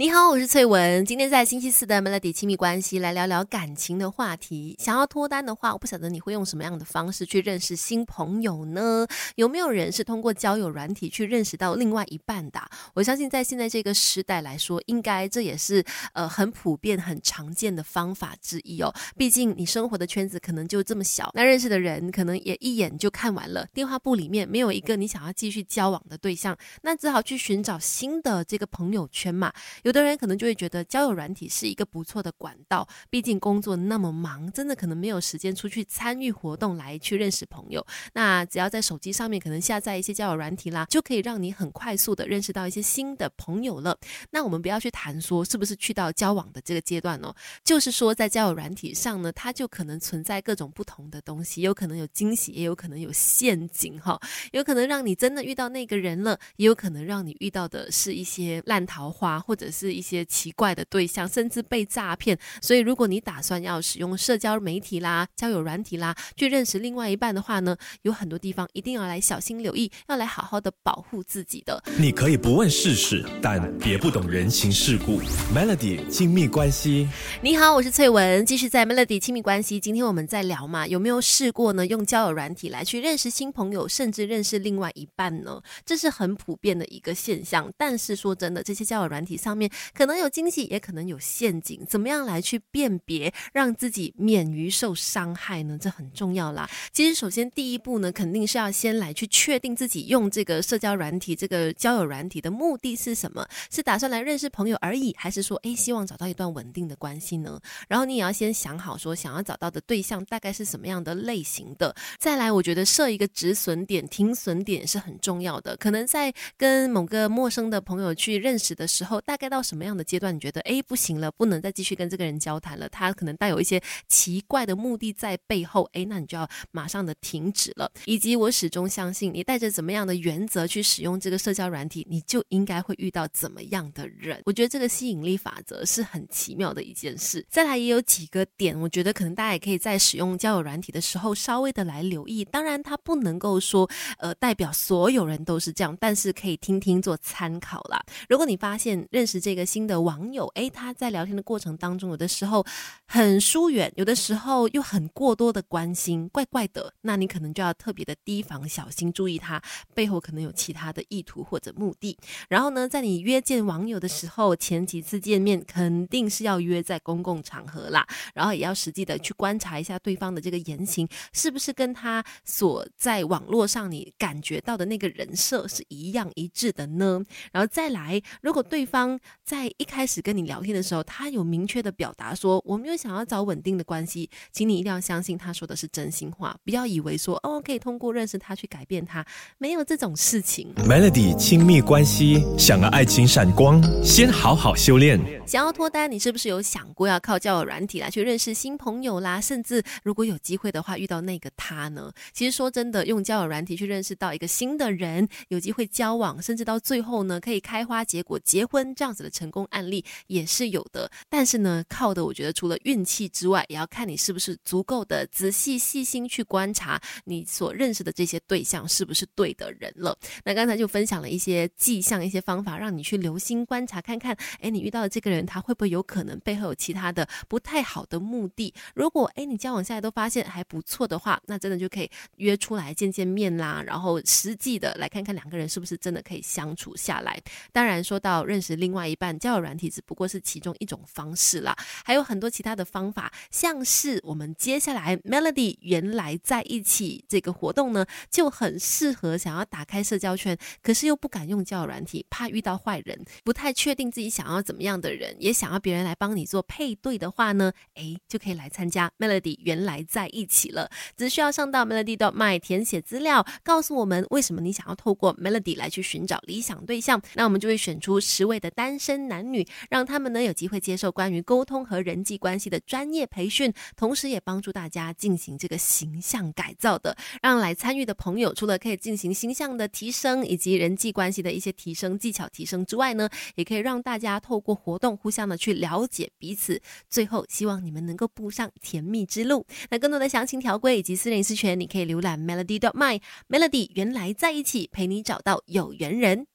你好，我是翠文。今天在星期四的 Melody 亲密关系来聊聊感情的话题。想要脱单的话，我不晓得你会用什么样的方式去认识新朋友呢？有没有人是通过交友软体去认识到另外一半的？我相信在现在这个时代来说，应该这也是呃很普遍、很常见的方法之一哦。毕竟你生活的圈子可能就这么小，那认识的人可能也一眼就看完了。电话簿里面没有一个你想要继续交往的对象，那只好去寻找新的这个朋友圈嘛。有的人可能就会觉得交友软体是一个不错的管道，毕竟工作那么忙，真的可能没有时间出去参与活动来去认识朋友。那只要在手机上面可能下载一些交友软体啦，就可以让你很快速的认识到一些新的朋友了。那我们不要去谈说是不是去到交往的这个阶段哦，就是说在交友软体上呢，它就可能存在各种不同的东西，有可能有惊喜，也有可能有陷阱哈，有可能让你真的遇到那个人了，也有可能让你遇到的是一些烂桃花，或者是。是一些奇怪的对象，甚至被诈骗。所以，如果你打算要使用社交媒体啦、交友软体啦，去认识另外一半的话呢，有很多地方一定要来小心留意，要来好好的保护自己的。你可以不问世事，但别不懂人情世故。Melody 亲密关系，你好，我是翠文，继续在 Melody 亲密关系。今天我们在聊嘛，有没有试过呢？用交友软体来去认识新朋友，甚至认识另外一半呢？这是很普遍的一个现象。但是说真的，这些交友软体上面。可能有惊喜，也可能有陷阱，怎么样来去辨别，让自己免于受伤害呢？这很重要啦。其实，首先第一步呢，肯定是要先来去确定自己用这个社交软体、这个交友软体的目的是什么？是打算来认识朋友而已，还是说，哎，希望找到一段稳定的关系呢？然后你也要先想好，说想要找到的对象大概是什么样的类型的。再来，我觉得设一个止损点、停损点是很重要的。可能在跟某个陌生的朋友去认识的时候，大概到。什么样的阶段你觉得哎不行了，不能再继续跟这个人交谈了？他可能带有一些奇怪的目的在背后，哎，那你就要马上的停止了。以及我始终相信，你带着怎么样的原则去使用这个社交软体，你就应该会遇到怎么样的人。我觉得这个吸引力法则是很奇妙的一件事。再来也有几个点，我觉得可能大家也可以在使用交友软体的时候稍微的来留意。当然，它不能够说呃代表所有人都是这样，但是可以听听做参考啦。如果你发现认识这个新的网友，诶，他在聊天的过程当中，有的时候很疏远，有的时候又很过多的关心，怪怪的。那你可能就要特别的提防、小心，注意他背后可能有其他的意图或者目的。然后呢，在你约见网友的时候，前几次见面肯定是要约在公共场合啦，然后也要实际的去观察一下对方的这个言行，是不是跟他所在网络上你感觉到的那个人设是一样一致的呢？然后再来，如果对方在一开始跟你聊天的时候，他有明确的表达说我没有想要找稳定的关系，请你一定要相信他说的是真心话，不要以为说哦可以通过认识他去改变他，没有这种事情。Melody 亲密关系，想要爱情闪光，先好好修炼。想要脱单，你是不是有想过要靠交友软体来去认识新朋友啦？甚至如果有机会的话，遇到那个他呢？其实说真的，用交友软体去认识到一个新的人，有机会交往，甚至到最后呢可以开花结果结婚这样子的。成功案例也是有的，但是呢，靠的我觉得除了运气之外，也要看你是不是足够的仔细细心去观察你所认识的这些对象是不是对的人了。那刚才就分享了一些迹象、一些方法，让你去留心观察，看看，哎，你遇到的这个人他会不会有可能背后有其他的不太好的目的？如果哎你交往下来都发现还不错的话，那真的就可以约出来见见面啦，然后实际的来看看两个人是不是真的可以相处下来。当然说到认识另外一。半交友软体只不过是其中一种方式啦，还有很多其他的方法，像是我们接下来 Melody 原来在一起这个活动呢，就很适合想要打开社交圈，可是又不敢用交友软体，怕遇到坏人，不太确定自己想要怎么样的人，也想要别人来帮你做配对的话呢，哎，就可以来参加 Melody 原来在一起了，只需要上到 Melody 的 My 填写资料，告诉我们为什么你想要透过 Melody 来去寻找理想对象，那我们就会选出十位的单。生男女，让他们呢有机会接受关于沟通和人际关系的专业培训，同时也帮助大家进行这个形象改造的。让来参与的朋友，除了可以进行形象的提升以及人际关系的一些提升技巧提升之外呢，也可以让大家透过活动互相的去了解彼此。最后，希望你们能够步上甜蜜之路。那更多的详情条规以及私人私权，你可以浏览 melody dot my melody 原来在一起陪你找到有缘人。